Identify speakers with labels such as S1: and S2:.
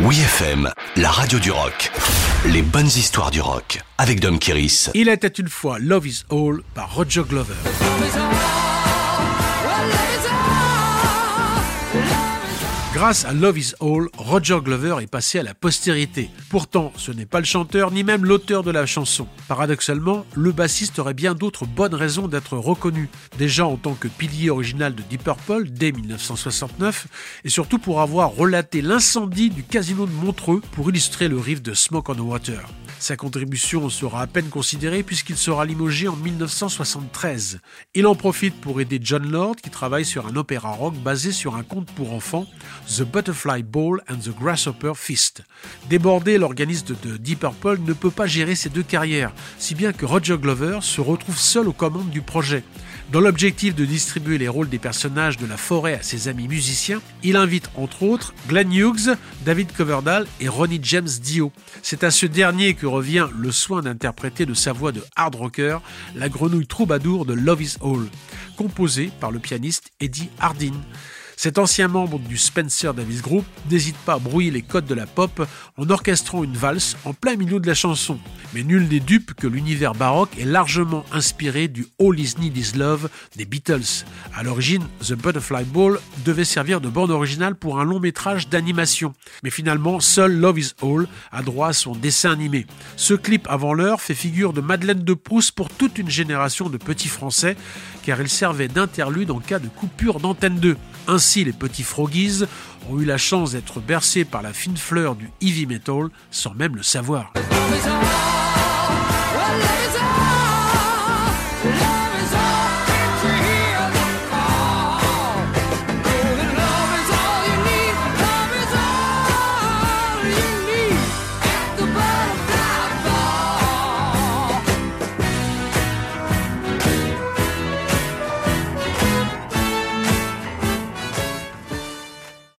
S1: Oui FM, la radio du rock. Les bonnes histoires du rock avec Dom Kiris.
S2: Il était une fois Love is All par Roger Glover. Grâce à Love is All, Roger Glover est passé à la postérité. Pourtant, ce n'est pas le chanteur ni même l'auteur de la chanson. Paradoxalement, le bassiste aurait bien d'autres bonnes raisons d'être reconnu. Déjà en tant que pilier original de Deep Purple dès 1969 et surtout pour avoir relaté l'incendie du casino de Montreux pour illustrer le riff de Smoke on the Water. Sa contribution sera à peine considérée puisqu'il sera limogé en 1973. Il en profite pour aider John Lord qui travaille sur un opéra rock basé sur un conte pour enfants, The Butterfly Ball and the Grasshopper Feast. Débordé, l'organiste de Deep Purple ne peut pas gérer ces deux carrières, si bien que Roger Glover se retrouve seul aux commandes du projet. Dans l'objectif de distribuer les rôles des personnages de la forêt à ses amis musiciens, il invite entre autres Glenn Hughes, David Coverdale et Ronnie James Dio. C'est à ce dernier que revient le soin d'interpréter de sa voix de hard rocker la grenouille troubadour de Love is All, composée par le pianiste Eddie Hardin. Cet ancien membre du Spencer Davis Group n'hésite pas à brouiller les codes de la pop en orchestrant une valse en plein milieu de la chanson. Mais nul n'est dupe que l'univers baroque est largement inspiré du All Is Need Is Love des Beatles. À l'origine, The Butterfly Ball devait servir de bande originale pour un long métrage d'animation. Mais finalement, seul Love Is All a droit à son dessin animé. Ce clip avant l'heure fait figure de Madeleine de Proust pour toute une génération de petits Français, car il servait d'interlude en cas de coupure d'antenne 2. Ainsi, les petits Froggies ont eu la chance d'être bercés par la fine fleur du heavy metal sans même le savoir.